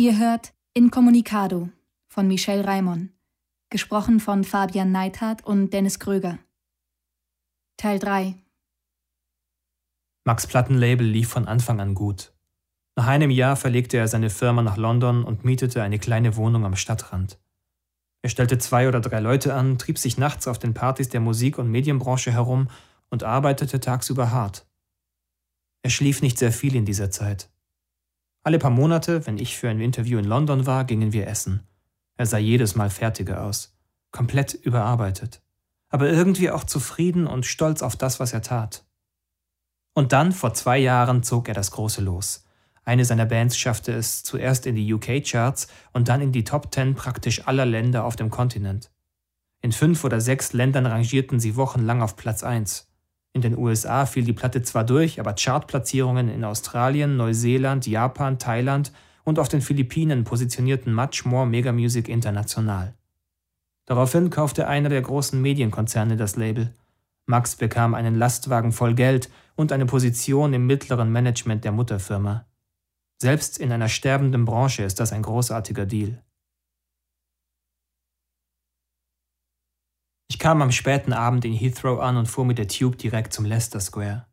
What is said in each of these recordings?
Ihr hört Incommunicado von Michel Raimon, gesprochen von Fabian Neithardt und Dennis Kröger. Teil 3 Max Plattenlabel lief von Anfang an gut. Nach einem Jahr verlegte er seine Firma nach London und mietete eine kleine Wohnung am Stadtrand. Er stellte zwei oder drei Leute an, trieb sich nachts auf den Partys der Musik- und Medienbranche herum und arbeitete tagsüber hart. Er schlief nicht sehr viel in dieser Zeit. Alle paar Monate, wenn ich für ein Interview in London war, gingen wir essen. Er sah jedes Mal fertiger aus, komplett überarbeitet, aber irgendwie auch zufrieden und stolz auf das, was er tat. Und dann, vor zwei Jahren, zog er das große Los. Eine seiner Bands schaffte es zuerst in die UK-Charts und dann in die Top Ten praktisch aller Länder auf dem Kontinent. In fünf oder sechs Ländern rangierten sie wochenlang auf Platz 1. In den USA fiel die Platte zwar durch, aber Chartplatzierungen in Australien, Neuseeland, Japan, Thailand und auf den Philippinen positionierten Much More Mega Music international. Daraufhin kaufte einer der großen Medienkonzerne das Label. Max bekam einen Lastwagen voll Geld und eine Position im mittleren Management der Mutterfirma. Selbst in einer sterbenden Branche ist das ein großartiger Deal. Kam am späten Abend in Heathrow an und fuhr mit der Tube direkt zum Leicester Square.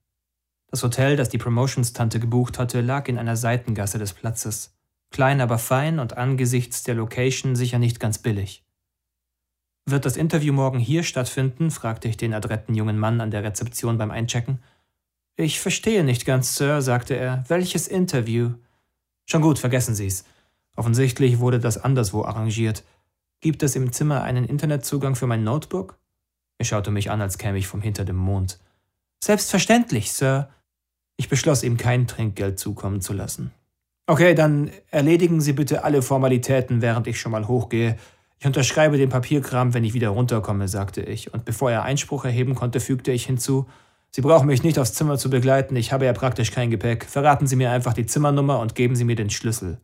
Das Hotel, das die Promotions-Tante gebucht hatte, lag in einer Seitengasse des Platzes. Klein, aber fein und angesichts der Location sicher nicht ganz billig. Wird das Interview morgen hier stattfinden? fragte ich den adretten jungen Mann an der Rezeption beim Einchecken. Ich verstehe nicht ganz, Sir, sagte er. Welches Interview? Schon gut, vergessen Sie's. Offensichtlich wurde das anderswo arrangiert. Gibt es im Zimmer einen Internetzugang für mein Notebook? Er schaute mich an, als käme ich vom hinter dem Mond. Selbstverständlich, Sir. Ich beschloss, ihm kein Trinkgeld zukommen zu lassen. Okay, dann erledigen Sie bitte alle Formalitäten, während ich schon mal hochgehe. Ich unterschreibe den Papierkram, wenn ich wieder runterkomme, sagte ich, und bevor er Einspruch erheben konnte, fügte ich hinzu, Sie brauchen mich nicht aufs Zimmer zu begleiten, ich habe ja praktisch kein Gepäck. Verraten Sie mir einfach die Zimmernummer und geben Sie mir den Schlüssel.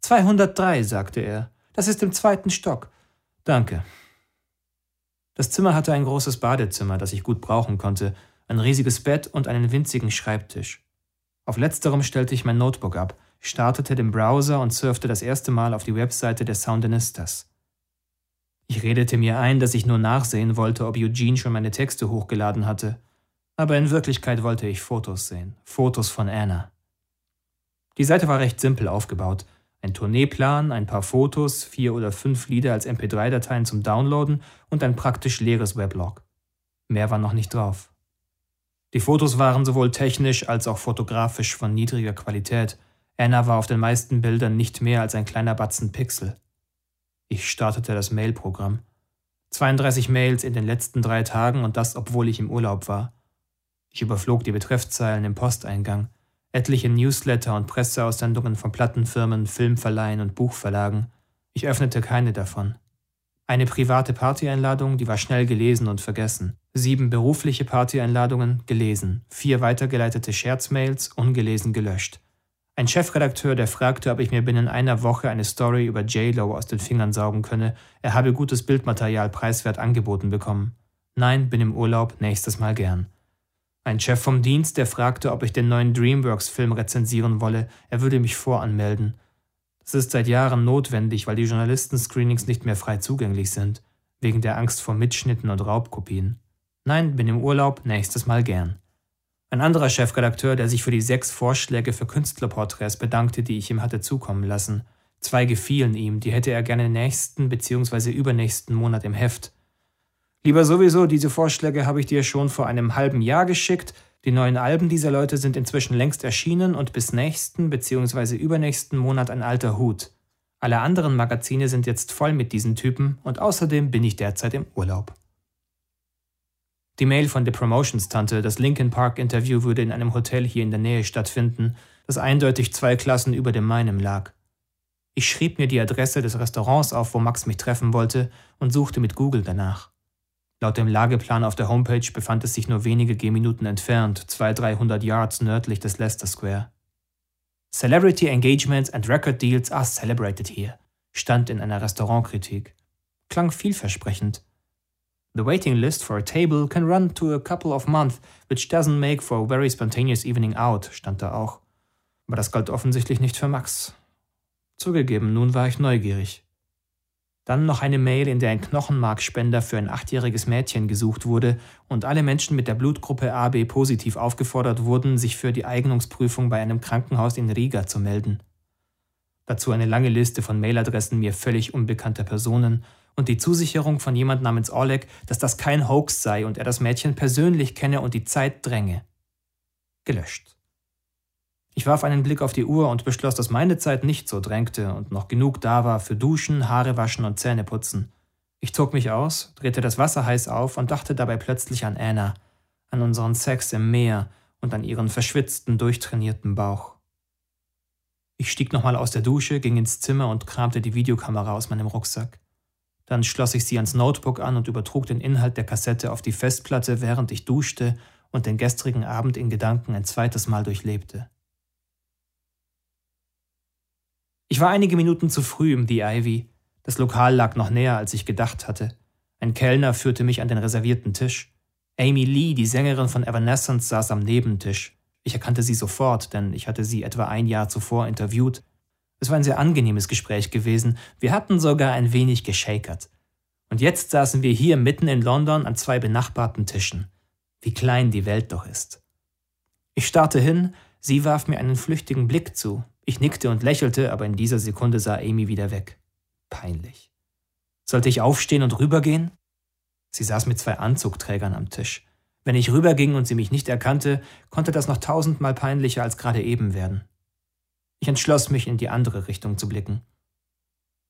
203, sagte er. Das ist im zweiten Stock. Danke. Das Zimmer hatte ein großes Badezimmer, das ich gut brauchen konnte, ein riesiges Bett und einen winzigen Schreibtisch. Auf letzterem stellte ich mein Notebook ab, startete den Browser und surfte das erste Mal auf die Webseite der Soundinistas. Ich redete mir ein, dass ich nur nachsehen wollte, ob Eugene schon meine Texte hochgeladen hatte. Aber in Wirklichkeit wollte ich Fotos sehen, Fotos von Anna. Die Seite war recht simpel aufgebaut. Ein Tourneeplan, ein paar Fotos, vier oder fünf Lieder als MP3-Dateien zum Downloaden und ein praktisch leeres Weblog. Mehr war noch nicht drauf. Die Fotos waren sowohl technisch als auch fotografisch von niedriger Qualität. Anna war auf den meisten Bildern nicht mehr als ein kleiner Batzen Pixel. Ich startete das Mailprogramm. 32 Mails in den letzten drei Tagen und das, obwohl ich im Urlaub war. Ich überflog die Betreffzeilen im Posteingang etliche Newsletter und Presseaussendungen von Plattenfirmen, Filmverleihen und Buchverlagen. Ich öffnete keine davon. Eine private Partyeinladung, die war schnell gelesen und vergessen. Sieben berufliche Partyeinladungen, gelesen. Vier weitergeleitete Scherzmails, ungelesen gelöscht. Ein Chefredakteur, der fragte, ob ich mir binnen einer Woche eine Story über J-Lo aus den Fingern saugen könne. Er habe gutes Bildmaterial preiswert angeboten bekommen. Nein, bin im Urlaub, nächstes Mal gern. Ein Chef vom Dienst, der fragte, ob ich den neuen DreamWorks-Film rezensieren wolle, er würde mich voranmelden. Das ist seit Jahren notwendig, weil die Journalisten-Screenings nicht mehr frei zugänglich sind, wegen der Angst vor Mitschnitten und Raubkopien. Nein, bin im Urlaub, nächstes Mal gern. Ein anderer Chefredakteur, der sich für die sechs Vorschläge für Künstlerporträts bedankte, die ich ihm hatte zukommen lassen. Zwei gefielen ihm, die hätte er gerne nächsten bzw. übernächsten Monat im Heft. Lieber sowieso, diese Vorschläge habe ich dir schon vor einem halben Jahr geschickt. Die neuen Alben dieser Leute sind inzwischen längst erschienen und bis nächsten bzw. übernächsten Monat ein alter Hut. Alle anderen Magazine sind jetzt voll mit diesen Typen und außerdem bin ich derzeit im Urlaub. Die Mail von der Promotions-Tante, das Linkin Park-Interview würde in einem Hotel hier in der Nähe stattfinden, das eindeutig zwei Klassen über dem meinem lag. Ich schrieb mir die Adresse des Restaurants auf, wo Max mich treffen wollte, und suchte mit Google danach. Laut dem Lageplan auf der Homepage befand es sich nur wenige Gehminuten entfernt, 200-300 Yards nördlich des Leicester Square. Celebrity engagements and record deals are celebrated here, stand in einer Restaurantkritik. Klang vielversprechend. The waiting list for a table can run to a couple of months, which doesn't make for a very spontaneous evening out, stand da auch. Aber das galt offensichtlich nicht für Max. Zugegeben, nun war ich neugierig. Dann noch eine Mail, in der ein Knochenmarkspender für ein achtjähriges Mädchen gesucht wurde und alle Menschen mit der Blutgruppe AB positiv aufgefordert wurden, sich für die Eignungsprüfung bei einem Krankenhaus in Riga zu melden. Dazu eine lange Liste von Mailadressen mir völlig unbekannter Personen und die Zusicherung von jemand namens Oleg, dass das kein Hoax sei und er das Mädchen persönlich kenne und die Zeit dränge. Gelöscht. Ich warf einen Blick auf die Uhr und beschloss, dass meine Zeit nicht so drängte und noch genug da war für Duschen, Haare waschen und Zähneputzen. Ich zog mich aus, drehte das Wasser heiß auf und dachte dabei plötzlich an Anna, an unseren Sex im Meer und an ihren verschwitzten, durchtrainierten Bauch. Ich stieg nochmal aus der Dusche, ging ins Zimmer und kramte die Videokamera aus meinem Rucksack. Dann schloss ich sie ans Notebook an und übertrug den Inhalt der Kassette auf die Festplatte, während ich duschte und den gestrigen Abend in Gedanken ein zweites Mal durchlebte. Ich war einige Minuten zu früh im The Ivy. Das Lokal lag noch näher, als ich gedacht hatte. Ein Kellner führte mich an den reservierten Tisch. Amy Lee, die Sängerin von Evanescence, saß am Nebentisch. Ich erkannte sie sofort, denn ich hatte sie etwa ein Jahr zuvor interviewt. Es war ein sehr angenehmes Gespräch gewesen. Wir hatten sogar ein wenig geschakert. Und jetzt saßen wir hier mitten in London an zwei benachbarten Tischen. Wie klein die Welt doch ist. Ich starrte hin, sie warf mir einen flüchtigen Blick zu, ich nickte und lächelte, aber in dieser Sekunde sah Amy wieder weg. Peinlich. Sollte ich aufstehen und rübergehen? Sie saß mit zwei Anzugträgern am Tisch. Wenn ich rüberging und sie mich nicht erkannte, konnte das noch tausendmal peinlicher als gerade eben werden. Ich entschloss mich, in die andere Richtung zu blicken.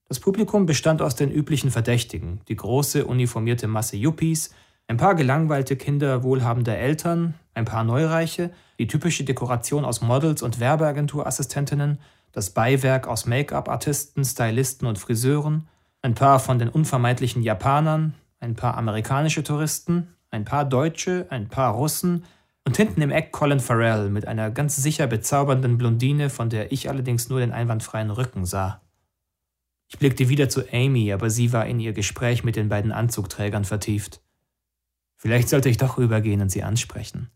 Das Publikum bestand aus den üblichen Verdächtigen, die große uniformierte Masse Yuppies, ein paar gelangweilte Kinder wohlhabender Eltern, ein paar Neureiche, die typische Dekoration aus Models und Werbeagenturassistentinnen, das Beiwerk aus Make-up-Artisten, Stylisten und Friseuren, ein paar von den unvermeidlichen Japanern, ein paar amerikanische Touristen, ein paar Deutsche, ein paar Russen und hinten im Eck Colin Farrell mit einer ganz sicher bezaubernden Blondine, von der ich allerdings nur den einwandfreien Rücken sah. Ich blickte wieder zu Amy, aber sie war in ihr Gespräch mit den beiden Anzugträgern vertieft. Vielleicht sollte ich doch rübergehen und sie ansprechen.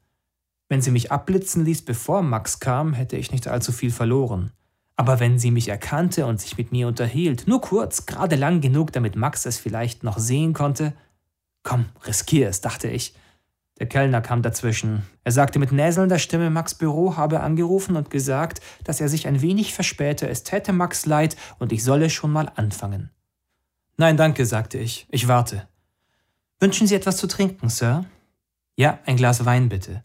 Wenn sie mich abblitzen ließ, bevor Max kam, hätte ich nicht allzu viel verloren. Aber wenn sie mich erkannte und sich mit mir unterhielt, nur kurz, gerade lang genug, damit Max es vielleicht noch sehen konnte, komm, riskier es, dachte ich. Der Kellner kam dazwischen. Er sagte mit näselnder Stimme, Max Büro habe angerufen und gesagt, dass er sich ein wenig verspäte, es täte Max leid und ich solle schon mal anfangen. Nein, danke, sagte ich. Ich warte. Wünschen Sie etwas zu trinken, Sir? Ja, ein Glas Wein bitte.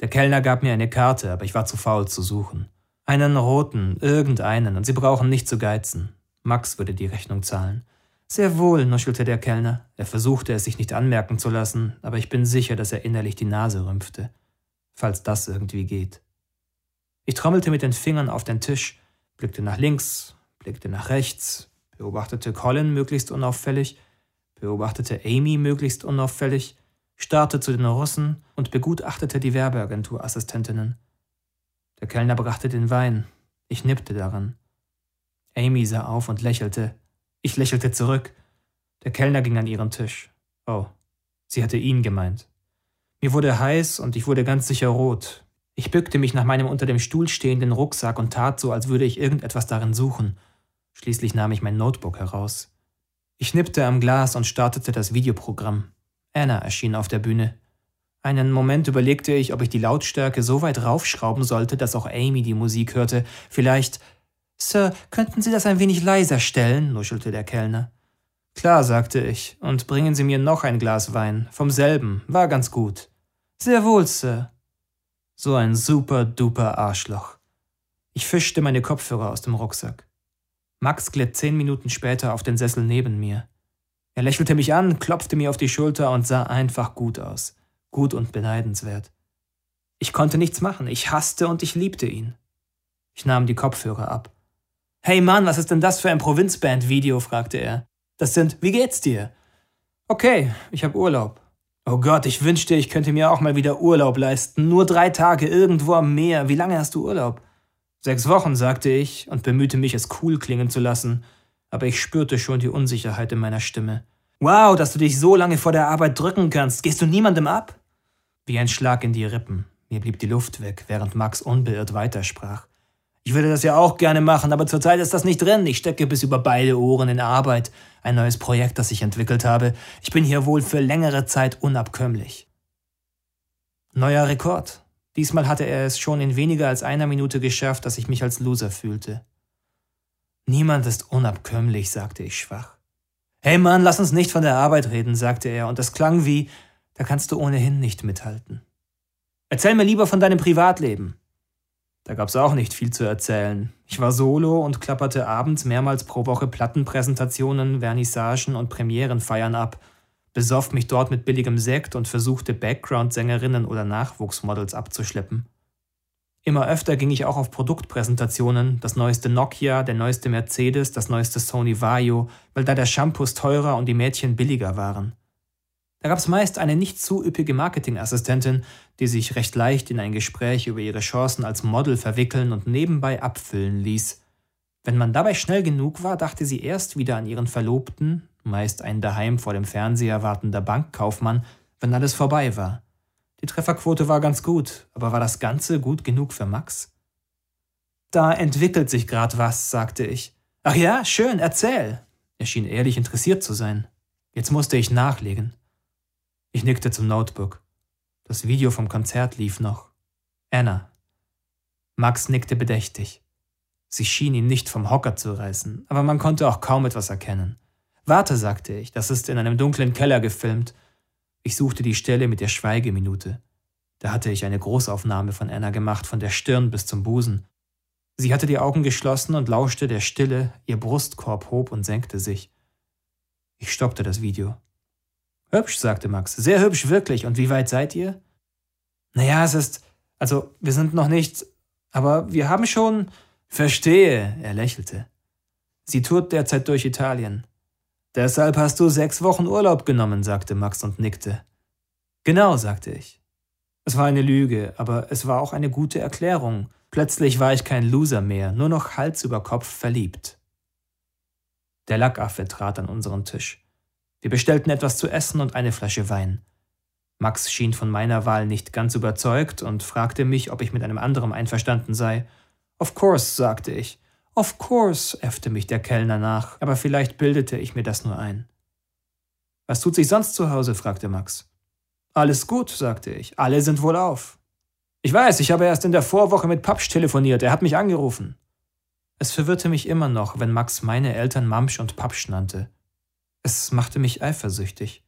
Der Kellner gab mir eine Karte, aber ich war zu faul zu suchen. Einen roten, irgendeinen, und Sie brauchen nicht zu geizen. Max würde die Rechnung zahlen. Sehr wohl, nuschelte der Kellner. Er versuchte es sich nicht anmerken zu lassen, aber ich bin sicher, dass er innerlich die Nase rümpfte. Falls das irgendwie geht. Ich trommelte mit den Fingern auf den Tisch, blickte nach links, blickte nach rechts, beobachtete Colin möglichst unauffällig beobachtete Amy möglichst unauffällig, starrte zu den Russen und begutachtete die Werbeagenturassistentinnen. Der Kellner brachte den Wein. Ich nippte daran. Amy sah auf und lächelte. Ich lächelte zurück. Der Kellner ging an ihren Tisch. Oh, sie hatte ihn gemeint. Mir wurde heiß und ich wurde ganz sicher rot. Ich bückte mich nach meinem unter dem Stuhl stehenden Rucksack und tat so, als würde ich irgendetwas darin suchen. Schließlich nahm ich mein Notebook heraus. Ich nippte am Glas und startete das Videoprogramm. Anna erschien auf der Bühne. Einen Moment überlegte ich, ob ich die Lautstärke so weit raufschrauben sollte, dass auch Amy die Musik hörte. Vielleicht. Sir, könnten Sie das ein wenig leiser stellen? nuschelte der Kellner. Klar, sagte ich, und bringen Sie mir noch ein Glas Wein. Vom selben. War ganz gut. Sehr wohl, Sir. So ein super duper Arschloch. Ich fischte meine Kopfhörer aus dem Rucksack. Max glitt zehn Minuten später auf den Sessel neben mir. Er lächelte mich an, klopfte mir auf die Schulter und sah einfach gut aus. Gut und beneidenswert. Ich konnte nichts machen. Ich hasste und ich liebte ihn. Ich nahm die Kopfhörer ab. Hey Mann, was ist denn das für ein Provinzband-Video? fragte er. Das sind, wie geht's dir? Okay, ich habe Urlaub. Oh Gott, ich wünschte, ich könnte mir auch mal wieder Urlaub leisten. Nur drei Tage irgendwo am Meer. Wie lange hast du Urlaub? Sechs Wochen, sagte ich und bemühte mich, es cool klingen zu lassen, aber ich spürte schon die Unsicherheit in meiner Stimme. Wow, dass du dich so lange vor der Arbeit drücken kannst. Gehst du niemandem ab? Wie ein Schlag in die Rippen. Mir blieb die Luft weg, während Max unbeirrt weitersprach. Ich würde das ja auch gerne machen, aber zurzeit ist das nicht drin. Ich stecke bis über beide Ohren in Arbeit. Ein neues Projekt, das ich entwickelt habe. Ich bin hier wohl für längere Zeit unabkömmlich. Neuer Rekord. Diesmal hatte er es schon in weniger als einer Minute geschafft, dass ich mich als Loser fühlte. Niemand ist unabkömmlich, sagte ich schwach. Hey Mann, lass uns nicht von der Arbeit reden, sagte er, und es klang wie, da kannst du ohnehin nicht mithalten. Erzähl mir lieber von deinem Privatleben. Da gab's auch nicht viel zu erzählen. Ich war solo und klapperte abends mehrmals pro Woche Plattenpräsentationen, Vernissagen und Premierenfeiern ab, besoff mich dort mit billigem Sekt und versuchte Background-Sängerinnen oder Nachwuchsmodels abzuschleppen. Immer öfter ging ich auch auf Produktpräsentationen, das neueste Nokia, der neueste Mercedes, das neueste Sony Vaio, weil da der Shampoos teurer und die Mädchen billiger waren. Da gab es meist eine nicht zu üppige Marketingassistentin, die sich recht leicht in ein Gespräch über ihre Chancen als Model verwickeln und nebenbei abfüllen ließ. Wenn man dabei schnell genug war, dachte sie erst wieder an ihren Verlobten, meist ein daheim vor dem Fernseher wartender Bankkaufmann, wenn alles vorbei war. Die Trefferquote war ganz gut, aber war das Ganze gut genug für Max? Da entwickelt sich grad was, sagte ich. Ach ja, schön, erzähl. Er schien ehrlich interessiert zu sein. Jetzt musste ich nachlegen. Ich nickte zum Notebook. Das Video vom Konzert lief noch. Anna. Max nickte bedächtig. Sie schien ihn nicht vom Hocker zu reißen, aber man konnte auch kaum etwas erkennen. Warte, sagte ich, das ist in einem dunklen Keller gefilmt. Ich suchte die Stelle mit der Schweigeminute. Da hatte ich eine Großaufnahme von Anna gemacht, von der Stirn bis zum Busen. Sie hatte die Augen geschlossen und lauschte der Stille, ihr Brustkorb hob und senkte sich. Ich stoppte das Video. Hübsch, sagte Max. Sehr hübsch, wirklich. Und wie weit seid ihr? Naja, es ist. Also, wir sind noch nicht. Aber wir haben schon. Verstehe, er lächelte. Sie tourt derzeit durch Italien. Deshalb hast du sechs Wochen Urlaub genommen, sagte Max und nickte. Genau, sagte ich. Es war eine Lüge, aber es war auch eine gute Erklärung. Plötzlich war ich kein Loser mehr, nur noch Hals über Kopf verliebt. Der Lackaffe trat an unseren Tisch. Wir bestellten etwas zu essen und eine Flasche Wein. Max schien von meiner Wahl nicht ganz überzeugt und fragte mich, ob ich mit einem anderen einverstanden sei. Of course, sagte ich. Of course, äffte mich der Kellner nach, aber vielleicht bildete ich mir das nur ein. Was tut sich sonst zu Hause? fragte Max. Alles gut, sagte ich. Alle sind wohl auf. Ich weiß, ich habe erst in der Vorwoche mit Papsch telefoniert. Er hat mich angerufen. Es verwirrte mich immer noch, wenn Max meine Eltern Mamsch und Papsch nannte. Es machte mich eifersüchtig.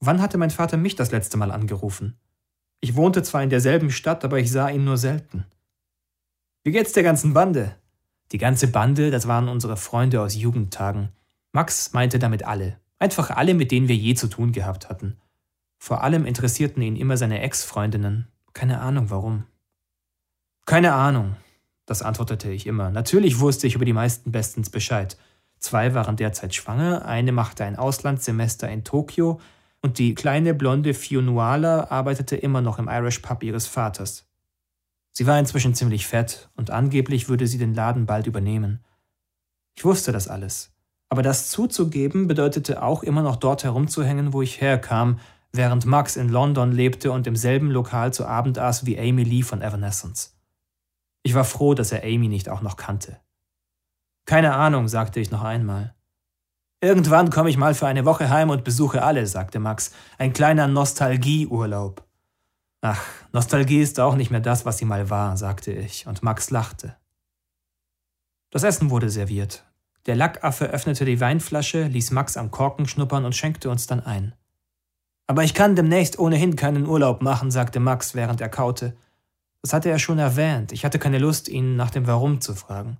Wann hatte mein Vater mich das letzte Mal angerufen? Ich wohnte zwar in derselben Stadt, aber ich sah ihn nur selten. Wie geht's der ganzen Bande? Die ganze Bande, das waren unsere Freunde aus Jugendtagen. Max meinte damit alle. Einfach alle, mit denen wir je zu tun gehabt hatten. Vor allem interessierten ihn immer seine Ex-Freundinnen. Keine Ahnung warum. Keine Ahnung, das antwortete ich immer. Natürlich wusste ich über die meisten bestens Bescheid. Zwei waren derzeit schwanger, eine machte ein Auslandssemester in Tokio und die kleine blonde Fionuala arbeitete immer noch im Irish Pub ihres Vaters. Sie war inzwischen ziemlich fett und angeblich würde sie den Laden bald übernehmen. Ich wusste das alles. Aber das zuzugeben bedeutete auch immer noch dort herumzuhängen, wo ich herkam, während Max in London lebte und im selben Lokal zu Abend aß wie Amy Lee von Evanescence. Ich war froh, dass er Amy nicht auch noch kannte. Keine Ahnung, sagte ich noch einmal. Irgendwann komme ich mal für eine Woche heim und besuche alle, sagte Max. Ein kleiner Nostalgieurlaub. Ach, Nostalgie ist auch nicht mehr das, was sie mal war, sagte ich, und Max lachte. Das Essen wurde serviert. Der Lackaffe öffnete die Weinflasche, ließ Max am Korken schnuppern und schenkte uns dann ein. Aber ich kann demnächst ohnehin keinen Urlaub machen, sagte Max, während er kaute. Das hatte er schon erwähnt. Ich hatte keine Lust, ihn nach dem Warum zu fragen.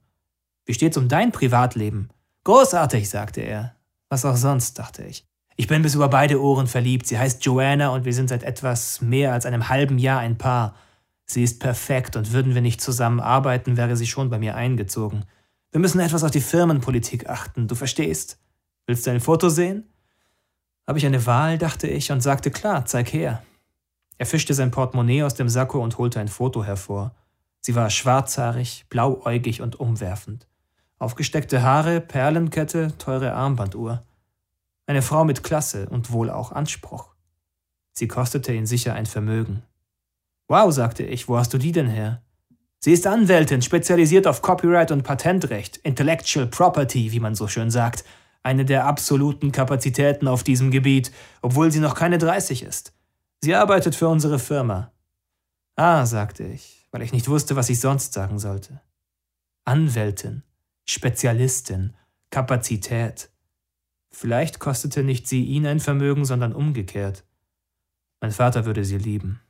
Wie steht's um dein Privatleben? Großartig, sagte er. Was auch sonst, dachte ich. Ich bin bis über beide Ohren verliebt. Sie heißt Joanna und wir sind seit etwas mehr als einem halben Jahr ein Paar. Sie ist perfekt und würden wir nicht zusammen arbeiten, wäre sie schon bei mir eingezogen. Wir müssen etwas auf die Firmenpolitik achten, du verstehst? Willst du ein Foto sehen? Habe ich eine Wahl, dachte ich und sagte klar, zeig her. Er fischte sein Portemonnaie aus dem Sakko und holte ein Foto hervor. Sie war schwarzhaarig, blauäugig und umwerfend. Aufgesteckte Haare, Perlenkette, teure Armbanduhr. Eine Frau mit Klasse und wohl auch Anspruch. Sie kostete ihn sicher ein Vermögen. Wow, sagte ich, wo hast du die denn her? Sie ist Anwältin, spezialisiert auf Copyright und Patentrecht, Intellectual Property, wie man so schön sagt, eine der absoluten Kapazitäten auf diesem Gebiet, obwohl sie noch keine 30 ist. Sie arbeitet für unsere Firma. Ah, sagte ich, weil ich nicht wusste, was ich sonst sagen sollte. Anwältin, Spezialistin, Kapazität. Vielleicht kostete nicht sie ihn ein Vermögen, sondern umgekehrt. Mein Vater würde sie lieben.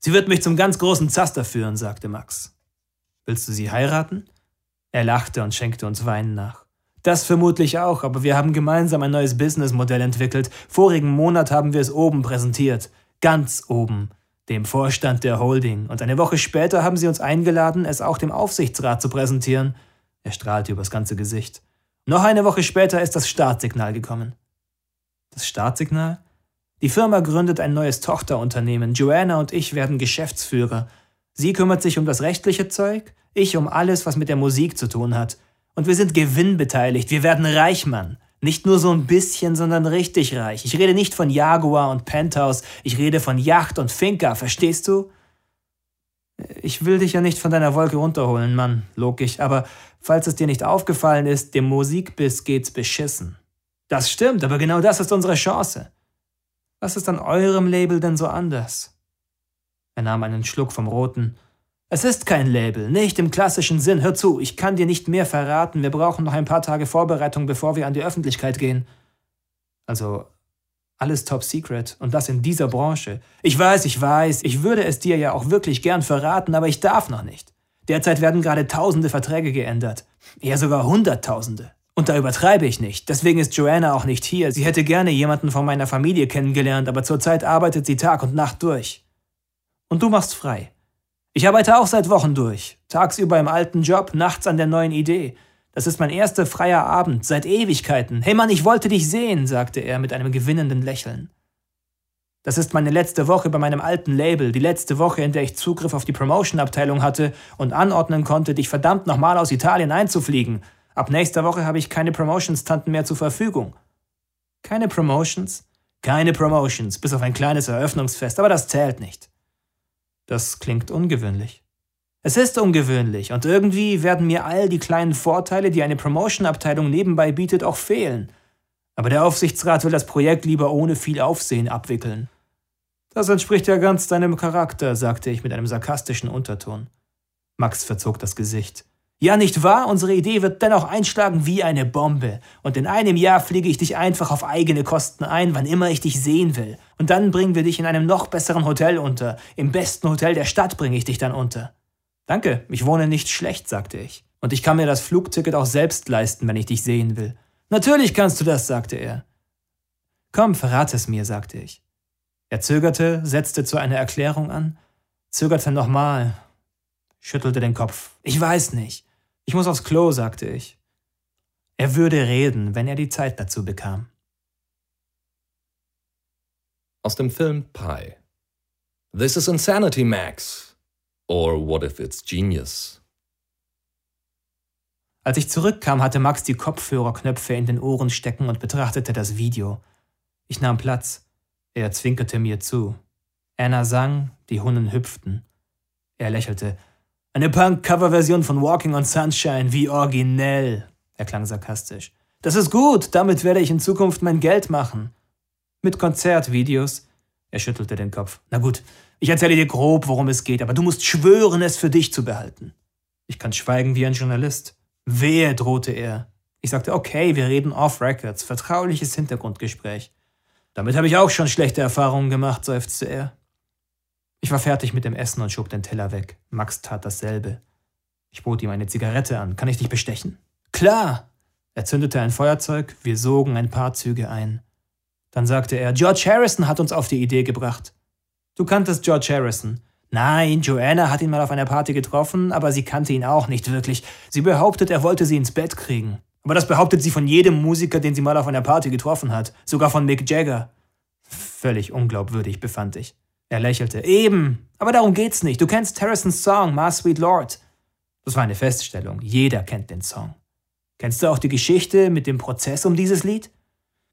Sie wird mich zum ganz großen Zaster führen, sagte Max. Willst du sie heiraten? Er lachte und schenkte uns Wein nach. Das vermutlich auch, aber wir haben gemeinsam ein neues Businessmodell entwickelt. Vorigen Monat haben wir es oben präsentiert. Ganz oben. Dem Vorstand der Holding. Und eine Woche später haben sie uns eingeladen, es auch dem Aufsichtsrat zu präsentieren. Er strahlte übers ganze Gesicht. Noch eine Woche später ist das Startsignal gekommen. Das Startsignal? Die Firma gründet ein neues Tochterunternehmen. Joanna und ich werden Geschäftsführer. Sie kümmert sich um das rechtliche Zeug, ich um alles, was mit der Musik zu tun hat. Und wir sind gewinnbeteiligt. Wir werden reich, Mann. Nicht nur so ein bisschen, sondern richtig reich. Ich rede nicht von Jaguar und Penthouse, ich rede von Yacht und Finca, verstehst du? Ich will dich ja nicht von deiner Wolke runterholen, Mann, logisch, aber falls es dir nicht aufgefallen ist, dem Musikbiss geht's beschissen. Das stimmt, aber genau das ist unsere Chance. Was ist an eurem Label denn so anders? Er nahm einen Schluck vom Roten. Es ist kein Label, nicht im klassischen Sinn. Hör zu, ich kann dir nicht mehr verraten. Wir brauchen noch ein paar Tage Vorbereitung, bevor wir an die Öffentlichkeit gehen. Also, alles top secret und das in dieser Branche. Ich weiß, ich weiß, ich würde es dir ja auch wirklich gern verraten, aber ich darf noch nicht. Derzeit werden gerade tausende Verträge geändert. Eher sogar hunderttausende. Und da übertreibe ich nicht. Deswegen ist Joanna auch nicht hier. Sie hätte gerne jemanden von meiner Familie kennengelernt, aber zurzeit arbeitet sie Tag und Nacht durch. Und du machst frei. Ich arbeite auch seit Wochen durch. Tagsüber im alten Job, nachts an der neuen Idee. Das ist mein erster freier Abend seit Ewigkeiten. Hey Mann, ich wollte dich sehen, sagte er mit einem gewinnenden Lächeln. Das ist meine letzte Woche bei meinem alten Label, die letzte Woche, in der ich Zugriff auf die Promotion-Abteilung hatte und anordnen konnte, dich verdammt nochmal aus Italien einzufliegen. Ab nächster Woche habe ich keine Promotions-Tanten mehr zur Verfügung. Keine Promotions? Keine Promotions, bis auf ein kleines Eröffnungsfest, aber das zählt nicht. Das klingt ungewöhnlich. Es ist ungewöhnlich und irgendwie werden mir all die kleinen Vorteile, die eine Promotion-Abteilung nebenbei bietet, auch fehlen. Aber der Aufsichtsrat will das Projekt lieber ohne viel Aufsehen abwickeln. Das entspricht ja ganz deinem Charakter, sagte ich mit einem sarkastischen Unterton. Max verzog das Gesicht. Ja, nicht wahr? Unsere Idee wird dennoch einschlagen wie eine Bombe. Und in einem Jahr fliege ich dich einfach auf eigene Kosten ein, wann immer ich dich sehen will. Und dann bringen wir dich in einem noch besseren Hotel unter. Im besten Hotel der Stadt bringe ich dich dann unter. Danke, ich wohne nicht schlecht, sagte ich. Und ich kann mir das Flugticket auch selbst leisten, wenn ich dich sehen will. Natürlich kannst du das, sagte er. Komm, verrate es mir, sagte ich. Er zögerte, setzte zu einer Erklärung an, zögerte nochmal, schüttelte den Kopf. Ich weiß nicht. Ich muss aufs Klo, sagte ich. Er würde reden, wenn er die Zeit dazu bekam. Aus dem Film Pi. This is Insanity, Max. Or what if it's genius? Als ich zurückkam, hatte Max die Kopfhörerknöpfe in den Ohren stecken und betrachtete das Video. Ich nahm Platz. Er zwinkerte mir zu. Anna sang, die Hunden hüpften. Er lächelte. Eine Punk-Cover-Version von Walking on Sunshine, wie originell. Er klang sarkastisch. Das ist gut, damit werde ich in Zukunft mein Geld machen. Mit Konzertvideos. Er schüttelte den Kopf. Na gut, ich erzähle dir grob, worum es geht, aber du musst schwören, es für dich zu behalten. Ich kann schweigen wie ein Journalist. Wehe, drohte er. Ich sagte, okay, wir reden off-Records, vertrauliches Hintergrundgespräch. Damit habe ich auch schon schlechte Erfahrungen gemacht, seufzte er. Ich war fertig mit dem Essen und schob den Teller weg. Max tat dasselbe. Ich bot ihm eine Zigarette an. Kann ich dich bestechen? Klar! Er zündete ein Feuerzeug, wir sogen ein paar Züge ein. Dann sagte er, George Harrison hat uns auf die Idee gebracht. Du kanntest George Harrison. Nein, Joanna hat ihn mal auf einer Party getroffen, aber sie kannte ihn auch nicht wirklich. Sie behauptet, er wollte sie ins Bett kriegen. Aber das behauptet sie von jedem Musiker, den sie mal auf einer Party getroffen hat. Sogar von Mick Jagger. Völlig unglaubwürdig, befand ich. Er lächelte. Eben, aber darum geht's nicht. Du kennst Harrisons Song, My Sweet Lord. Das war eine Feststellung. Jeder kennt den Song. Kennst du auch die Geschichte mit dem Prozess um dieses Lied?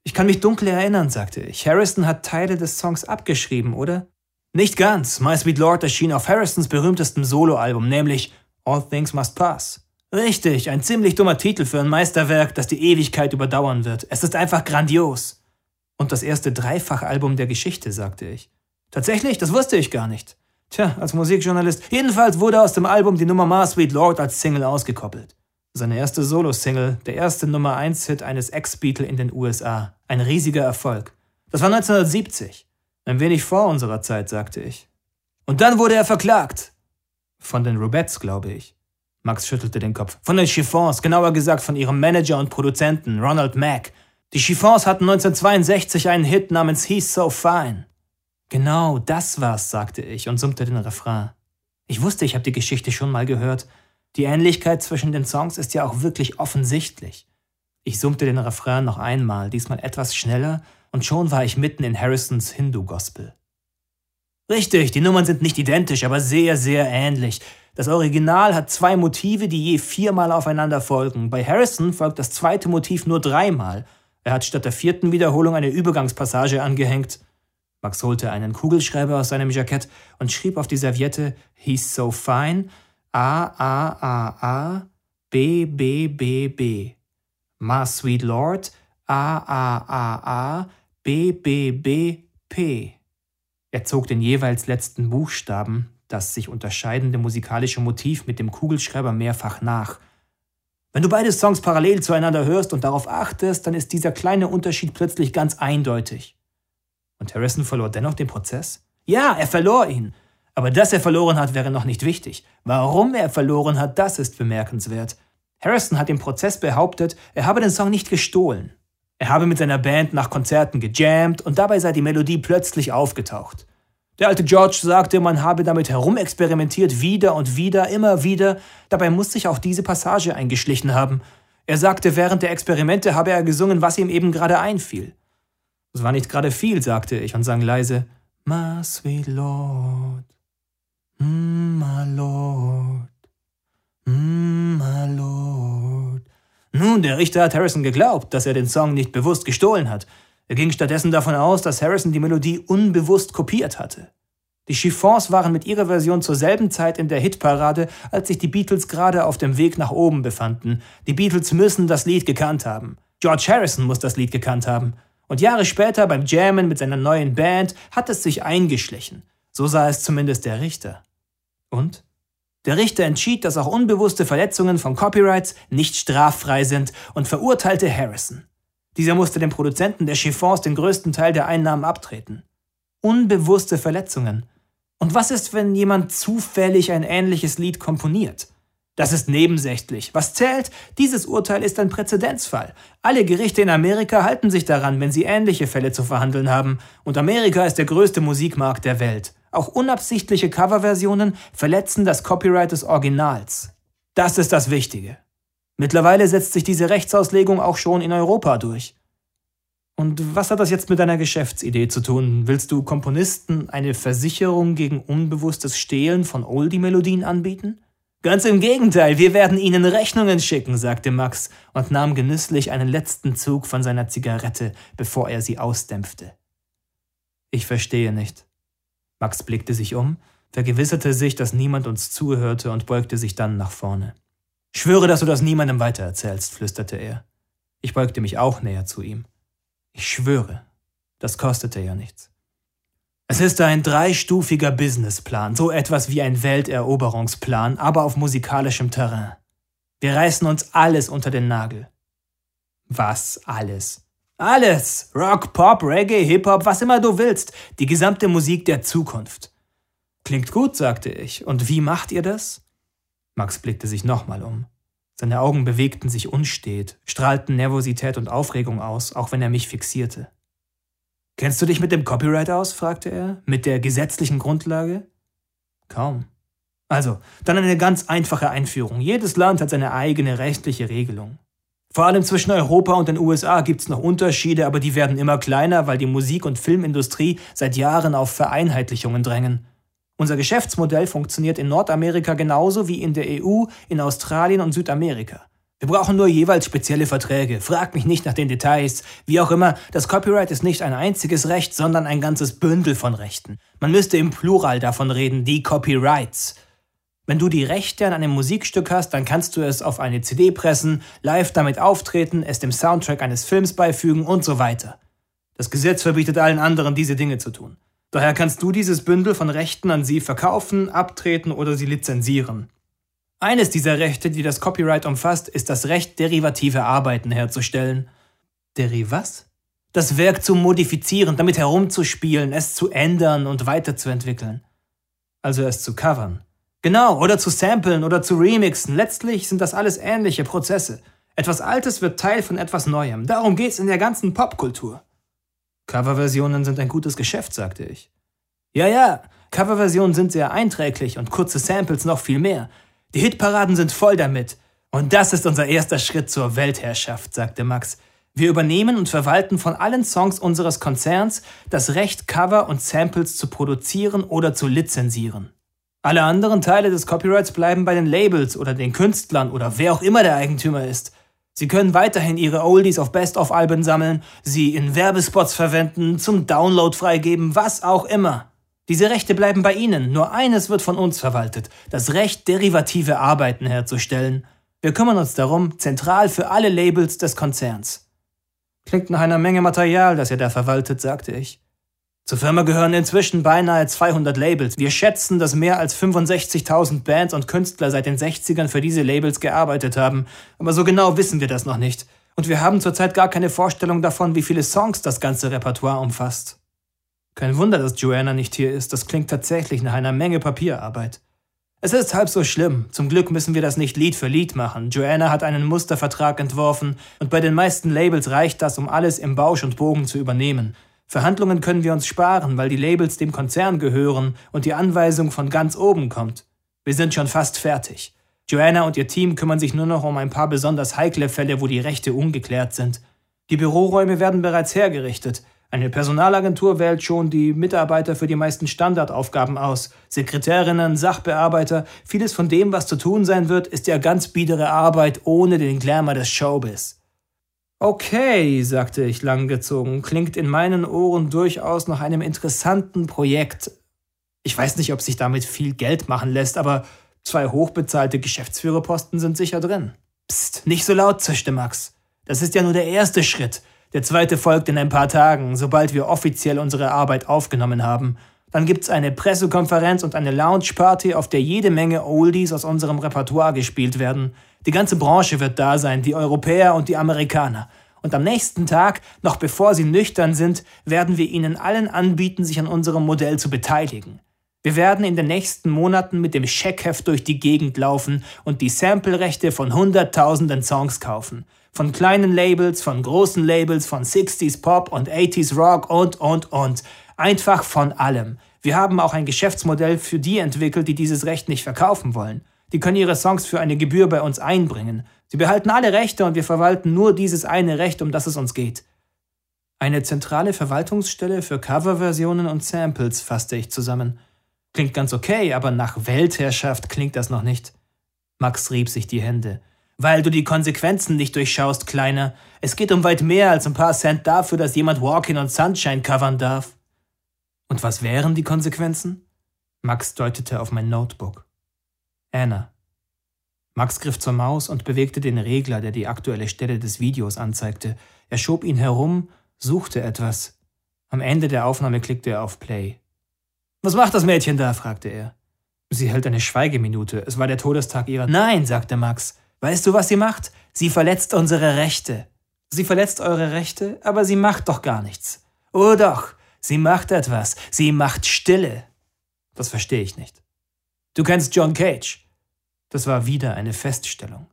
Ich kann mich dunkel erinnern, sagte ich. Harrison hat Teile des Songs abgeschrieben, oder? Nicht ganz. My Sweet Lord erschien auf Harrisons berühmtestem Soloalbum, nämlich All Things Must Pass. Richtig, ein ziemlich dummer Titel für ein Meisterwerk, das die Ewigkeit überdauern wird. Es ist einfach grandios. Und das erste Dreifachalbum der Geschichte, sagte ich. Tatsächlich? Das wusste ich gar nicht. Tja, als Musikjournalist. Jedenfalls wurde aus dem Album die Nummer My Sweet Lord als Single ausgekoppelt. Seine erste Solo-Single, der erste Nummer 1-Hit eines Ex-Beatle in den USA. Ein riesiger Erfolg. Das war 1970. Ein wenig vor unserer Zeit, sagte ich. Und dann wurde er verklagt. Von den Rubettes, glaube ich. Max schüttelte den Kopf. Von den Chiffons, genauer gesagt von ihrem Manager und Produzenten, Ronald Mack. Die Chiffons hatten 1962 einen Hit namens He's So Fine. Genau, das war's, sagte ich und summte den Refrain. Ich wusste, ich habe die Geschichte schon mal gehört. Die Ähnlichkeit zwischen den Songs ist ja auch wirklich offensichtlich. Ich summte den Refrain noch einmal, diesmal etwas schneller, und schon war ich mitten in Harrisons Hindu-Gospel. Richtig, die Nummern sind nicht identisch, aber sehr, sehr ähnlich. Das Original hat zwei Motive, die je viermal aufeinander folgen. Bei Harrison folgt das zweite Motiv nur dreimal. Er hat statt der vierten Wiederholung eine Übergangspassage angehängt. Max holte einen Kugelschreiber aus seinem Jackett und schrieb auf die Serviette He's so fine A A A A B B B B. My sweet Lord A A A A B B B P. Er zog den jeweils letzten Buchstaben, das sich unterscheidende musikalische Motiv mit dem Kugelschreiber mehrfach nach. Wenn du beide Songs parallel zueinander hörst und darauf achtest, dann ist dieser kleine Unterschied plötzlich ganz eindeutig. Und Harrison verlor dennoch den Prozess? Ja, er verlor ihn. Aber dass er verloren hat, wäre noch nicht wichtig. Warum er verloren hat, das ist bemerkenswert. Harrison hat im Prozess behauptet, er habe den Song nicht gestohlen. Er habe mit seiner Band nach Konzerten gejammt und dabei sei die Melodie plötzlich aufgetaucht. Der alte George sagte, man habe damit herumexperimentiert, wieder und wieder, immer wieder. Dabei muss sich auch diese Passage eingeschlichen haben. Er sagte, während der Experimente habe er gesungen, was ihm eben gerade einfiel. Es war nicht gerade viel, sagte ich und sang leise, My sweet Lord, mm, my Lord, mm, my Lord. Nun, der Richter hat Harrison geglaubt, dass er den Song nicht bewusst gestohlen hat. Er ging stattdessen davon aus, dass Harrison die Melodie unbewusst kopiert hatte. Die Chiffons waren mit ihrer Version zur selben Zeit in der Hitparade, als sich die Beatles gerade auf dem Weg nach oben befanden. Die Beatles müssen das Lied gekannt haben. George Harrison muss das Lied gekannt haben. Und Jahre später beim Jammen mit seiner neuen Band hat es sich eingeschlichen. So sah es zumindest der Richter. Und? Der Richter entschied, dass auch unbewusste Verletzungen von Copyrights nicht straffrei sind und verurteilte Harrison. Dieser musste dem Produzenten der Chiffons den größten Teil der Einnahmen abtreten. Unbewusste Verletzungen. Und was ist, wenn jemand zufällig ein ähnliches Lied komponiert? Das ist nebensächlich. Was zählt? Dieses Urteil ist ein Präzedenzfall. Alle Gerichte in Amerika halten sich daran, wenn sie ähnliche Fälle zu verhandeln haben. Und Amerika ist der größte Musikmarkt der Welt. Auch unabsichtliche Coverversionen verletzen das Copyright des Originals. Das ist das Wichtige. Mittlerweile setzt sich diese Rechtsauslegung auch schon in Europa durch. Und was hat das jetzt mit deiner Geschäftsidee zu tun? Willst du Komponisten eine Versicherung gegen unbewusstes Stehlen von Oldie-Melodien anbieten? Ganz im Gegenteil, wir werden Ihnen Rechnungen schicken, sagte Max und nahm genüsslich einen letzten Zug von seiner Zigarette, bevor er sie ausdämpfte. Ich verstehe nicht. Max blickte sich um, vergewisserte sich, dass niemand uns zuhörte und beugte sich dann nach vorne. Schwöre, dass du das niemandem weitererzählst, flüsterte er. Ich beugte mich auch näher zu ihm. Ich schwöre, das kostete ja nichts. Es ist ein dreistufiger Businessplan, so etwas wie ein Welteroberungsplan, aber auf musikalischem Terrain. Wir reißen uns alles unter den Nagel. Was alles? Alles! Rock, Pop, Reggae, Hip-Hop, was immer du willst. Die gesamte Musik der Zukunft. Klingt gut, sagte ich. Und wie macht ihr das? Max blickte sich nochmal um. Seine Augen bewegten sich unstet, strahlten Nervosität und Aufregung aus, auch wenn er mich fixierte. Kennst du dich mit dem Copyright aus? fragte er. Mit der gesetzlichen Grundlage? Kaum. Also, dann eine ganz einfache Einführung. Jedes Land hat seine eigene rechtliche Regelung. Vor allem zwischen Europa und den USA gibt es noch Unterschiede, aber die werden immer kleiner, weil die Musik- und Filmindustrie seit Jahren auf Vereinheitlichungen drängen. Unser Geschäftsmodell funktioniert in Nordamerika genauso wie in der EU, in Australien und Südamerika. Wir brauchen nur jeweils spezielle Verträge. Frag mich nicht nach den Details. Wie auch immer, das Copyright ist nicht ein einziges Recht, sondern ein ganzes Bündel von Rechten. Man müsste im Plural davon reden, die Copyrights. Wenn du die Rechte an einem Musikstück hast, dann kannst du es auf eine CD pressen, live damit auftreten, es dem Soundtrack eines Films beifügen und so weiter. Das Gesetz verbietet allen anderen, diese Dinge zu tun. Daher kannst du dieses Bündel von Rechten an sie verkaufen, abtreten oder sie lizenzieren. Eines dieser Rechte, die das Copyright umfasst, ist das Recht, derivative Arbeiten herzustellen. Deri was? Das Werk zu modifizieren, damit herumzuspielen, es zu ändern und weiterzuentwickeln. Also es zu covern. Genau, oder zu samplen oder zu remixen. Letztlich sind das alles ähnliche Prozesse. Etwas Altes wird Teil von etwas Neuem. Darum geht's in der ganzen Popkultur. Coverversionen sind ein gutes Geschäft, sagte ich. Ja, ja, Coverversionen sind sehr einträglich und kurze Samples noch viel mehr. Die Hitparaden sind voll damit. Und das ist unser erster Schritt zur Weltherrschaft, sagte Max. Wir übernehmen und verwalten von allen Songs unseres Konzerns das Recht, Cover und Samples zu produzieren oder zu lizenzieren. Alle anderen Teile des Copyrights bleiben bei den Labels oder den Künstlern oder wer auch immer der Eigentümer ist. Sie können weiterhin ihre Oldies auf Best-of-Alben sammeln, sie in Werbespots verwenden, zum Download freigeben, was auch immer. Diese Rechte bleiben bei Ihnen, nur eines wird von uns verwaltet, das Recht, derivative Arbeiten herzustellen. Wir kümmern uns darum, zentral für alle Labels des Konzerns. Klingt nach einer Menge Material, das ihr da verwaltet, sagte ich. Zur Firma gehören inzwischen beinahe 200 Labels. Wir schätzen, dass mehr als 65.000 Bands und Künstler seit den 60ern für diese Labels gearbeitet haben, aber so genau wissen wir das noch nicht. Und wir haben zurzeit gar keine Vorstellung davon, wie viele Songs das ganze Repertoire umfasst. Kein Wunder, dass Joanna nicht hier ist. Das klingt tatsächlich nach einer Menge Papierarbeit. Es ist halb so schlimm. Zum Glück müssen wir das nicht Lied für Lied machen. Joanna hat einen Mustervertrag entworfen und bei den meisten Labels reicht das, um alles im Bausch und Bogen zu übernehmen. Verhandlungen können wir uns sparen, weil die Labels dem Konzern gehören und die Anweisung von ganz oben kommt. Wir sind schon fast fertig. Joanna und ihr Team kümmern sich nur noch um ein paar besonders heikle Fälle, wo die Rechte ungeklärt sind. Die Büroräume werden bereits hergerichtet. Eine Personalagentur wählt schon die Mitarbeiter für die meisten Standardaufgaben aus. Sekretärinnen, Sachbearbeiter, vieles von dem, was zu tun sein wird, ist ja ganz biedere Arbeit ohne den Glamour des Showbiz. Okay, sagte ich langgezogen, klingt in meinen Ohren durchaus nach einem interessanten Projekt. Ich weiß nicht, ob sich damit viel Geld machen lässt, aber zwei hochbezahlte Geschäftsführerposten sind sicher drin. Psst, nicht so laut, zischte Max. Das ist ja nur der erste Schritt. Der zweite folgt in ein paar Tagen, sobald wir offiziell unsere Arbeit aufgenommen haben. Dann gibt's eine Pressekonferenz und eine Lounge-Party, auf der jede Menge Oldies aus unserem Repertoire gespielt werden. Die ganze Branche wird da sein, die Europäer und die Amerikaner. Und am nächsten Tag, noch bevor sie nüchtern sind, werden wir ihnen allen anbieten, sich an unserem Modell zu beteiligen. Wir werden in den nächsten Monaten mit dem Scheckheft durch die Gegend laufen und die Samplerechte von hunderttausenden Songs kaufen. Von kleinen Labels, von großen Labels, von 60s Pop und 80s Rock und, und, und. Einfach von allem. Wir haben auch ein Geschäftsmodell für die entwickelt, die dieses Recht nicht verkaufen wollen. Die können ihre Songs für eine Gebühr bei uns einbringen. Sie behalten alle Rechte und wir verwalten nur dieses eine Recht, um das es uns geht. Eine zentrale Verwaltungsstelle für Coverversionen und Samples fasste ich zusammen. Klingt ganz okay, aber nach Weltherrschaft klingt das noch nicht. Max rieb sich die Hände. Weil du die Konsequenzen nicht durchschaust, Kleiner. Es geht um weit mehr als ein paar Cent dafür, dass jemand Walking on Sunshine covern darf. Und was wären die Konsequenzen? Max deutete auf mein Notebook. Anna. Max griff zur Maus und bewegte den Regler, der die aktuelle Stelle des Videos anzeigte. Er schob ihn herum, suchte etwas. Am Ende der Aufnahme klickte er auf Play. Was macht das Mädchen da? fragte er. Sie hält eine Schweigeminute. Es war der Todestag ihrer. Nein, sagte Max. Weißt du, was sie macht? Sie verletzt unsere Rechte. Sie verletzt eure Rechte, aber sie macht doch gar nichts. Oh doch, sie macht etwas. Sie macht Stille. Das verstehe ich nicht. Du kennst John Cage. Das war wieder eine Feststellung.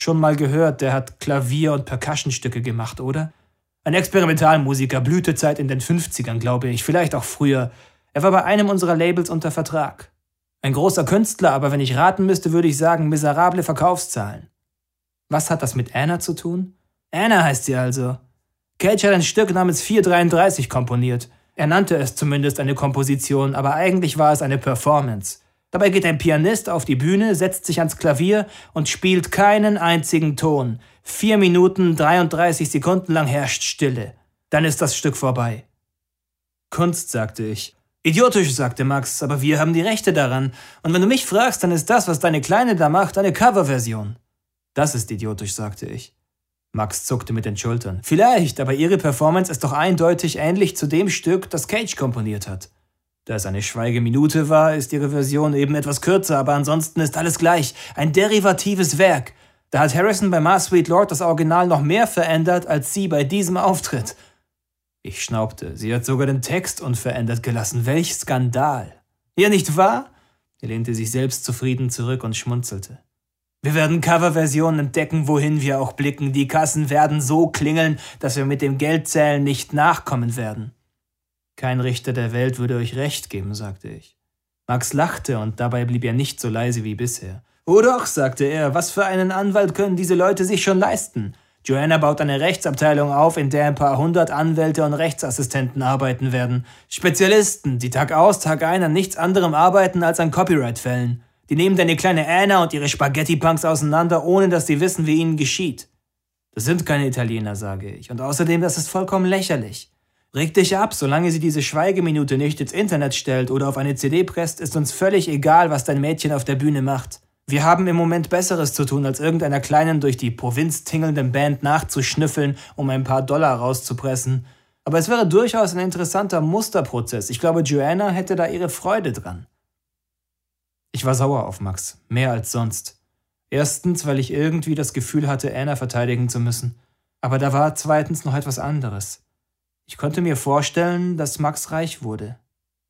Schon mal gehört, der hat Klavier- und Percussionstücke gemacht, oder? Ein Experimentalmusiker, Blütezeit in den 50ern, glaube ich, vielleicht auch früher. Er war bei einem unserer Labels unter Vertrag. Ein großer Künstler, aber wenn ich raten müsste, würde ich sagen, miserable Verkaufszahlen. Was hat das mit Anna zu tun? Anna heißt sie also. Cage hat ein Stück namens 433 komponiert. Er nannte es zumindest eine Komposition, aber eigentlich war es eine Performance. Dabei geht ein Pianist auf die Bühne, setzt sich ans Klavier und spielt keinen einzigen Ton. Vier Minuten 33 Sekunden lang herrscht Stille. Dann ist das Stück vorbei. Kunst, sagte ich. Idiotisch, sagte Max, aber wir haben die Rechte daran. Und wenn du mich fragst, dann ist das, was deine Kleine da macht, eine Coverversion. Das ist idiotisch, sagte ich. Max zuckte mit den Schultern. Vielleicht, aber ihre Performance ist doch eindeutig ähnlich zu dem Stück, das Cage komponiert hat. Da es eine Schweigeminute war, ist ihre Version eben etwas kürzer, aber ansonsten ist alles gleich. Ein derivatives Werk. Da hat Harrison bei Mars Sweet Lord das Original noch mehr verändert als sie bei diesem Auftritt. Ich schnaubte. Sie hat sogar den Text unverändert gelassen. Welch Skandal. Ja, nicht wahr? Er lehnte sich selbstzufrieden zurück und schmunzelte. Wir werden Coverversionen entdecken, wohin wir auch blicken. Die Kassen werden so klingeln, dass wir mit dem Geldzählen nicht nachkommen werden. Kein Richter der Welt würde euch recht geben, sagte ich. Max lachte und dabei blieb er nicht so leise wie bisher. Oh doch, sagte er, was für einen Anwalt können diese Leute sich schon leisten? Joanna baut eine Rechtsabteilung auf, in der ein paar hundert Anwälte und Rechtsassistenten arbeiten werden. Spezialisten, die Tag aus, Tag ein an nichts anderem arbeiten als an Copyright-Fällen. Die nehmen deine kleine Anna und ihre Spaghetti-Punks auseinander, ohne dass sie wissen, wie ihnen geschieht. Das sind keine Italiener, sage ich. Und außerdem, das ist vollkommen lächerlich. Reg dich ab, solange sie diese Schweigeminute nicht ins Internet stellt oder auf eine CD presst, ist uns völlig egal, was dein Mädchen auf der Bühne macht. Wir haben im Moment Besseres zu tun, als irgendeiner kleinen durch die Provinz tingelnden Band nachzuschnüffeln, um ein paar Dollar rauszupressen. Aber es wäre durchaus ein interessanter Musterprozess. Ich glaube, Joanna hätte da ihre Freude dran. Ich war sauer auf Max, mehr als sonst. Erstens, weil ich irgendwie das Gefühl hatte, Anna verteidigen zu müssen. Aber da war zweitens noch etwas anderes. Ich konnte mir vorstellen, dass Max reich wurde.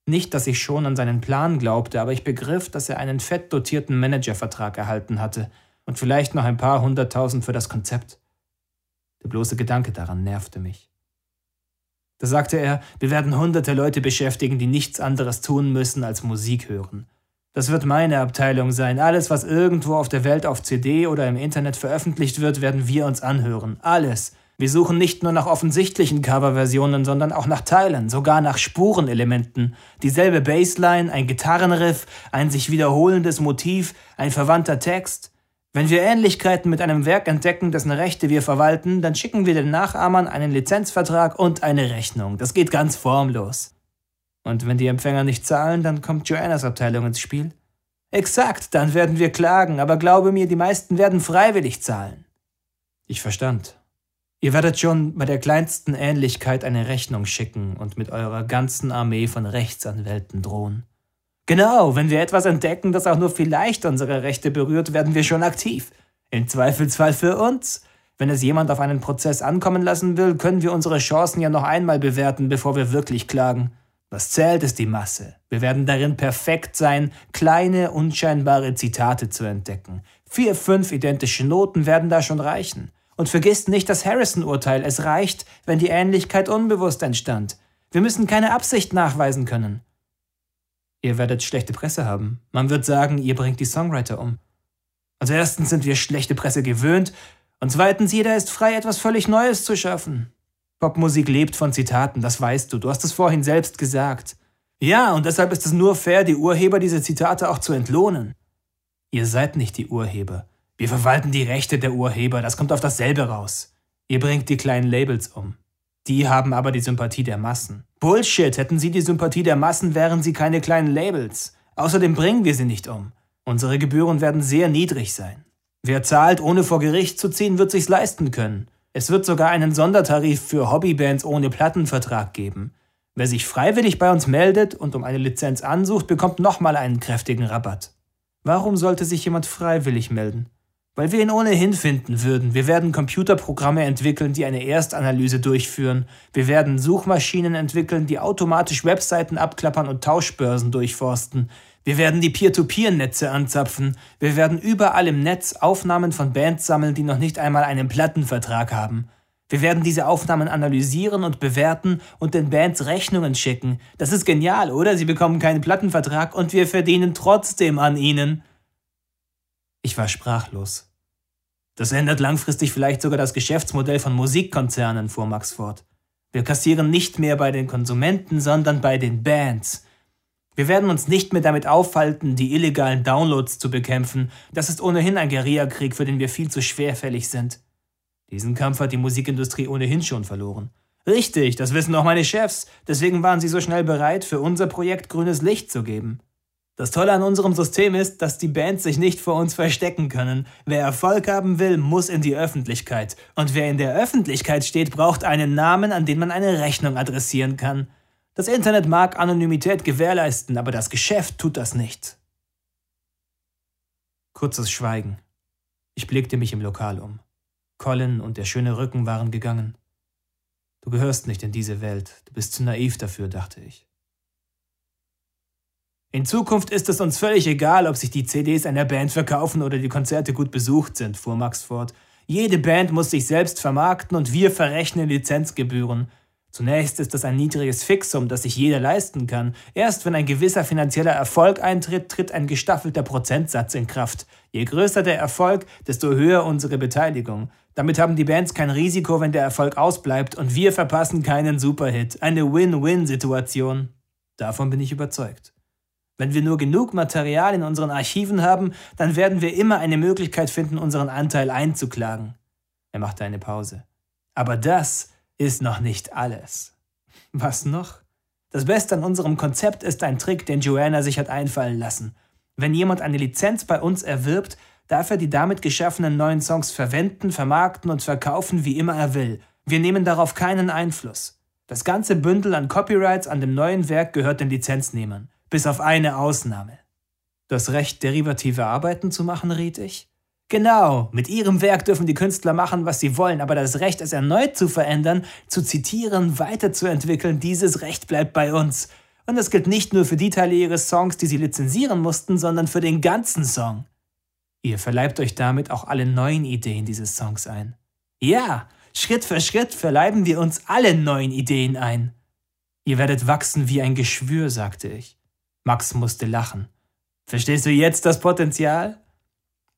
Nicht, dass ich schon an seinen Plan glaubte, aber ich begriff, dass er einen fett dotierten Managervertrag erhalten hatte und vielleicht noch ein paar hunderttausend für das Konzept. Der bloße Gedanke daran nervte mich. Da sagte er, wir werden hunderte Leute beschäftigen, die nichts anderes tun müssen als Musik hören. Das wird meine Abteilung sein. Alles, was irgendwo auf der Welt auf CD oder im Internet veröffentlicht wird, werden wir uns anhören. Alles. Wir suchen nicht nur nach offensichtlichen Coverversionen, sondern auch nach Teilen, sogar nach Spurenelementen. Dieselbe Bassline, ein Gitarrenriff, ein sich wiederholendes Motiv, ein verwandter Text. Wenn wir Ähnlichkeiten mit einem Werk entdecken, dessen Rechte wir verwalten, dann schicken wir den Nachahmern einen Lizenzvertrag und eine Rechnung. Das geht ganz formlos. Und wenn die Empfänger nicht zahlen, dann kommt Joannas Abteilung ins Spiel. Exakt, dann werden wir klagen, aber glaube mir, die meisten werden freiwillig zahlen. Ich verstand. Ihr werdet schon bei der kleinsten Ähnlichkeit eine Rechnung schicken und mit eurer ganzen Armee von Rechtsanwälten drohen. Genau, wenn wir etwas entdecken, das auch nur vielleicht unsere Rechte berührt, werden wir schon aktiv. Im Zweifelsfall für uns. Wenn es jemand auf einen Prozess ankommen lassen will, können wir unsere Chancen ja noch einmal bewerten, bevor wir wirklich klagen. Was zählt, ist die Masse. Wir werden darin perfekt sein, kleine, unscheinbare Zitate zu entdecken. Vier, fünf identische Noten werden da schon reichen. Und vergisst nicht das Harrison-Urteil. Es reicht, wenn die Ähnlichkeit unbewusst entstand. Wir müssen keine Absicht nachweisen können. Ihr werdet schlechte Presse haben. Man wird sagen, ihr bringt die Songwriter um. Also erstens sind wir schlechte Presse gewöhnt und zweitens jeder ist frei, etwas völlig Neues zu schaffen. Popmusik lebt von Zitaten, das weißt du. Du hast es vorhin selbst gesagt. Ja, und deshalb ist es nur fair, die Urheber dieser Zitate auch zu entlohnen. Ihr seid nicht die Urheber. Wir verwalten die Rechte der Urheber, das kommt auf dasselbe raus. Ihr bringt die kleinen Labels um. Die haben aber die Sympathie der Massen. Bullshit, hätten sie die Sympathie der Massen, wären sie keine kleinen Labels. Außerdem bringen wir sie nicht um. Unsere Gebühren werden sehr niedrig sein. Wer zahlt, ohne vor Gericht zu ziehen, wird sich's leisten können. Es wird sogar einen Sondertarif für Hobbybands ohne Plattenvertrag geben. Wer sich freiwillig bei uns meldet und um eine Lizenz ansucht, bekommt nochmal einen kräftigen Rabatt. Warum sollte sich jemand freiwillig melden? Weil wir ihn ohnehin finden würden. Wir werden Computerprogramme entwickeln, die eine Erstanalyse durchführen. Wir werden Suchmaschinen entwickeln, die automatisch Webseiten abklappern und Tauschbörsen durchforsten. Wir werden die Peer-to-Peer-Netze anzapfen. Wir werden überall im Netz Aufnahmen von Bands sammeln, die noch nicht einmal einen Plattenvertrag haben. Wir werden diese Aufnahmen analysieren und bewerten und den Bands Rechnungen schicken. Das ist genial, oder? Sie bekommen keinen Plattenvertrag und wir verdienen trotzdem an ihnen. Ich war sprachlos. Das ändert langfristig vielleicht sogar das Geschäftsmodell von Musikkonzernen, fuhr Max fort. Wir kassieren nicht mehr bei den Konsumenten, sondern bei den Bands. Wir werden uns nicht mehr damit aufhalten, die illegalen Downloads zu bekämpfen. Das ist ohnehin ein Guerillakrieg, für den wir viel zu schwerfällig sind. Diesen Kampf hat die Musikindustrie ohnehin schon verloren. Richtig, das wissen auch meine Chefs. Deswegen waren sie so schnell bereit, für unser Projekt grünes Licht zu geben. Das Tolle an unserem System ist, dass die Bands sich nicht vor uns verstecken können. Wer Erfolg haben will, muss in die Öffentlichkeit. Und wer in der Öffentlichkeit steht, braucht einen Namen, an den man eine Rechnung adressieren kann. Das Internet mag Anonymität gewährleisten, aber das Geschäft tut das nicht. Kurzes Schweigen. Ich blickte mich im Lokal um. Colin und der schöne Rücken waren gegangen. Du gehörst nicht in diese Welt, du bist zu naiv dafür, dachte ich. In Zukunft ist es uns völlig egal, ob sich die CDs einer Band verkaufen oder die Konzerte gut besucht sind, fuhr Max fort. Jede Band muss sich selbst vermarkten und wir verrechnen Lizenzgebühren. Zunächst ist das ein niedriges Fixum, das sich jeder leisten kann. Erst wenn ein gewisser finanzieller Erfolg eintritt, tritt ein gestaffelter Prozentsatz in Kraft. Je größer der Erfolg, desto höher unsere Beteiligung. Damit haben die Bands kein Risiko, wenn der Erfolg ausbleibt und wir verpassen keinen Superhit. Eine Win-Win-Situation. Davon bin ich überzeugt. Wenn wir nur genug Material in unseren Archiven haben, dann werden wir immer eine Möglichkeit finden, unseren Anteil einzuklagen. Er machte eine Pause. Aber das ist noch nicht alles. Was noch? Das Beste an unserem Konzept ist ein Trick, den Joanna sich hat einfallen lassen. Wenn jemand eine Lizenz bei uns erwirbt, darf er die damit geschaffenen neuen Songs verwenden, vermarkten und verkaufen, wie immer er will. Wir nehmen darauf keinen Einfluss. Das ganze Bündel an Copyrights an dem neuen Werk gehört den Lizenznehmern, bis auf eine Ausnahme. Das Recht, derivative Arbeiten zu machen, riet ich. Genau, mit ihrem Werk dürfen die Künstler machen, was sie wollen, aber das Recht, es erneut zu verändern, zu zitieren, weiterzuentwickeln, dieses Recht bleibt bei uns. Und das gilt nicht nur für die Teile ihres Songs, die sie lizenzieren mussten, sondern für den ganzen Song. Ihr verleibt euch damit auch alle neuen Ideen dieses Songs ein. Ja, Schritt für Schritt verleiben wir uns alle neuen Ideen ein. Ihr werdet wachsen wie ein Geschwür, sagte ich. Max musste lachen. Verstehst du jetzt das Potenzial?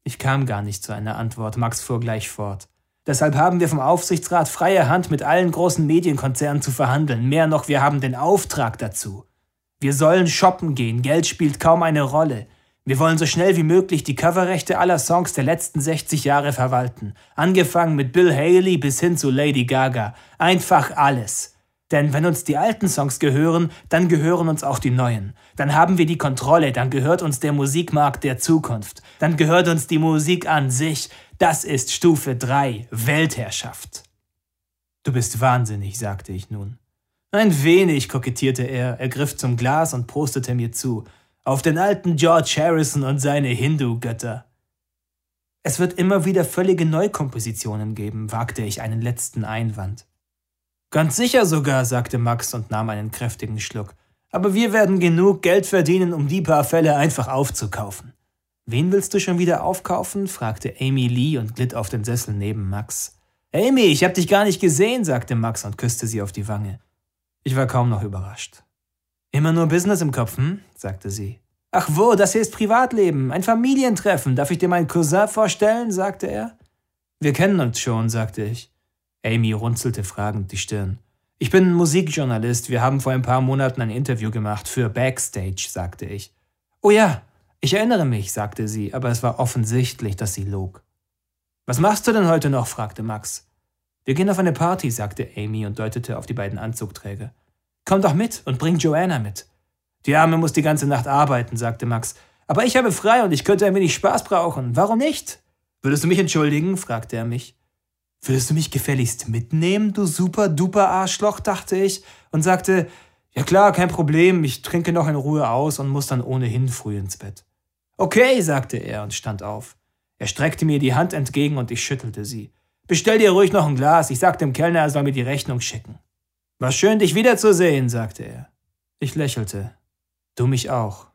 Ich kam gar nicht zu einer Antwort, Max fuhr gleich fort. Deshalb haben wir vom Aufsichtsrat freie Hand, mit allen großen Medienkonzernen zu verhandeln. Mehr noch, wir haben den Auftrag dazu. Wir sollen shoppen gehen, Geld spielt kaum eine Rolle. Wir wollen so schnell wie möglich die Coverrechte aller Songs der letzten 60 Jahre verwalten. Angefangen mit Bill Haley bis hin zu Lady Gaga. Einfach alles. Denn wenn uns die alten Songs gehören, dann gehören uns auch die neuen. Dann haben wir die Kontrolle, dann gehört uns der Musikmarkt der Zukunft. Dann gehört uns die Musik an sich. Das ist Stufe 3, Weltherrschaft. Du bist wahnsinnig, sagte ich nun. Ein wenig, kokettierte er, er griff zum Glas und prostete mir zu. Auf den alten George Harrison und seine Hindu-Götter. Es wird immer wieder völlige Neukompositionen geben, wagte ich einen letzten Einwand. Ganz sicher sogar, sagte Max und nahm einen kräftigen Schluck. Aber wir werden genug Geld verdienen, um die paar Fälle einfach aufzukaufen. Wen willst du schon wieder aufkaufen? fragte Amy Lee und glitt auf den Sessel neben Max. Amy, ich hab dich gar nicht gesehen, sagte Max und küsste sie auf die Wange. Ich war kaum noch überrascht. Immer nur Business im Kopf, hm? sagte sie. Ach wo, das hier ist Privatleben, ein Familientreffen. Darf ich dir meinen Cousin vorstellen? sagte er. Wir kennen uns schon, sagte ich. Amy runzelte fragend die Stirn. Ich bin Musikjournalist. Wir haben vor ein paar Monaten ein Interview gemacht für Backstage, sagte ich. Oh ja, ich erinnere mich, sagte sie, aber es war offensichtlich, dass sie log. Was machst du denn heute noch? fragte Max. Wir gehen auf eine Party, sagte Amy und deutete auf die beiden Anzugträger. Komm doch mit und bring Joanna mit. Die Arme muss die ganze Nacht arbeiten, sagte Max. Aber ich habe frei und ich könnte ein wenig Spaß brauchen. Warum nicht? Würdest du mich entschuldigen? fragte er mich. Würdest du mich gefälligst mitnehmen, du super duper Arschloch, dachte ich und sagte, ja klar, kein Problem, ich trinke noch in Ruhe aus und muss dann ohnehin früh ins Bett. Okay, sagte er und stand auf. Er streckte mir die Hand entgegen und ich schüttelte sie. Bestell dir ruhig noch ein Glas, ich sag dem Kellner, er soll mir die Rechnung schicken. War schön, dich wiederzusehen, sagte er. Ich lächelte. Du mich auch.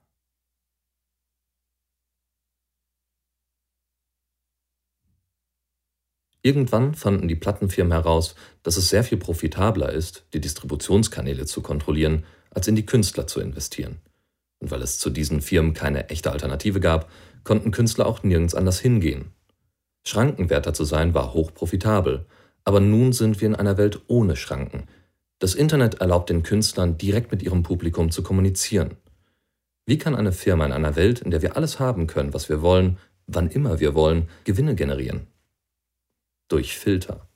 Irgendwann fanden die Plattenfirmen heraus, dass es sehr viel profitabler ist, die Distributionskanäle zu kontrollieren, als in die Künstler zu investieren. Und weil es zu diesen Firmen keine echte Alternative gab, konnten Künstler auch nirgends anders hingehen. Schrankenwärter zu sein war hochprofitabel, aber nun sind wir in einer Welt ohne Schranken. Das Internet erlaubt den Künstlern direkt mit ihrem Publikum zu kommunizieren. Wie kann eine Firma in einer Welt, in der wir alles haben können, was wir wollen, wann immer wir wollen, Gewinne generieren? Durch Filter.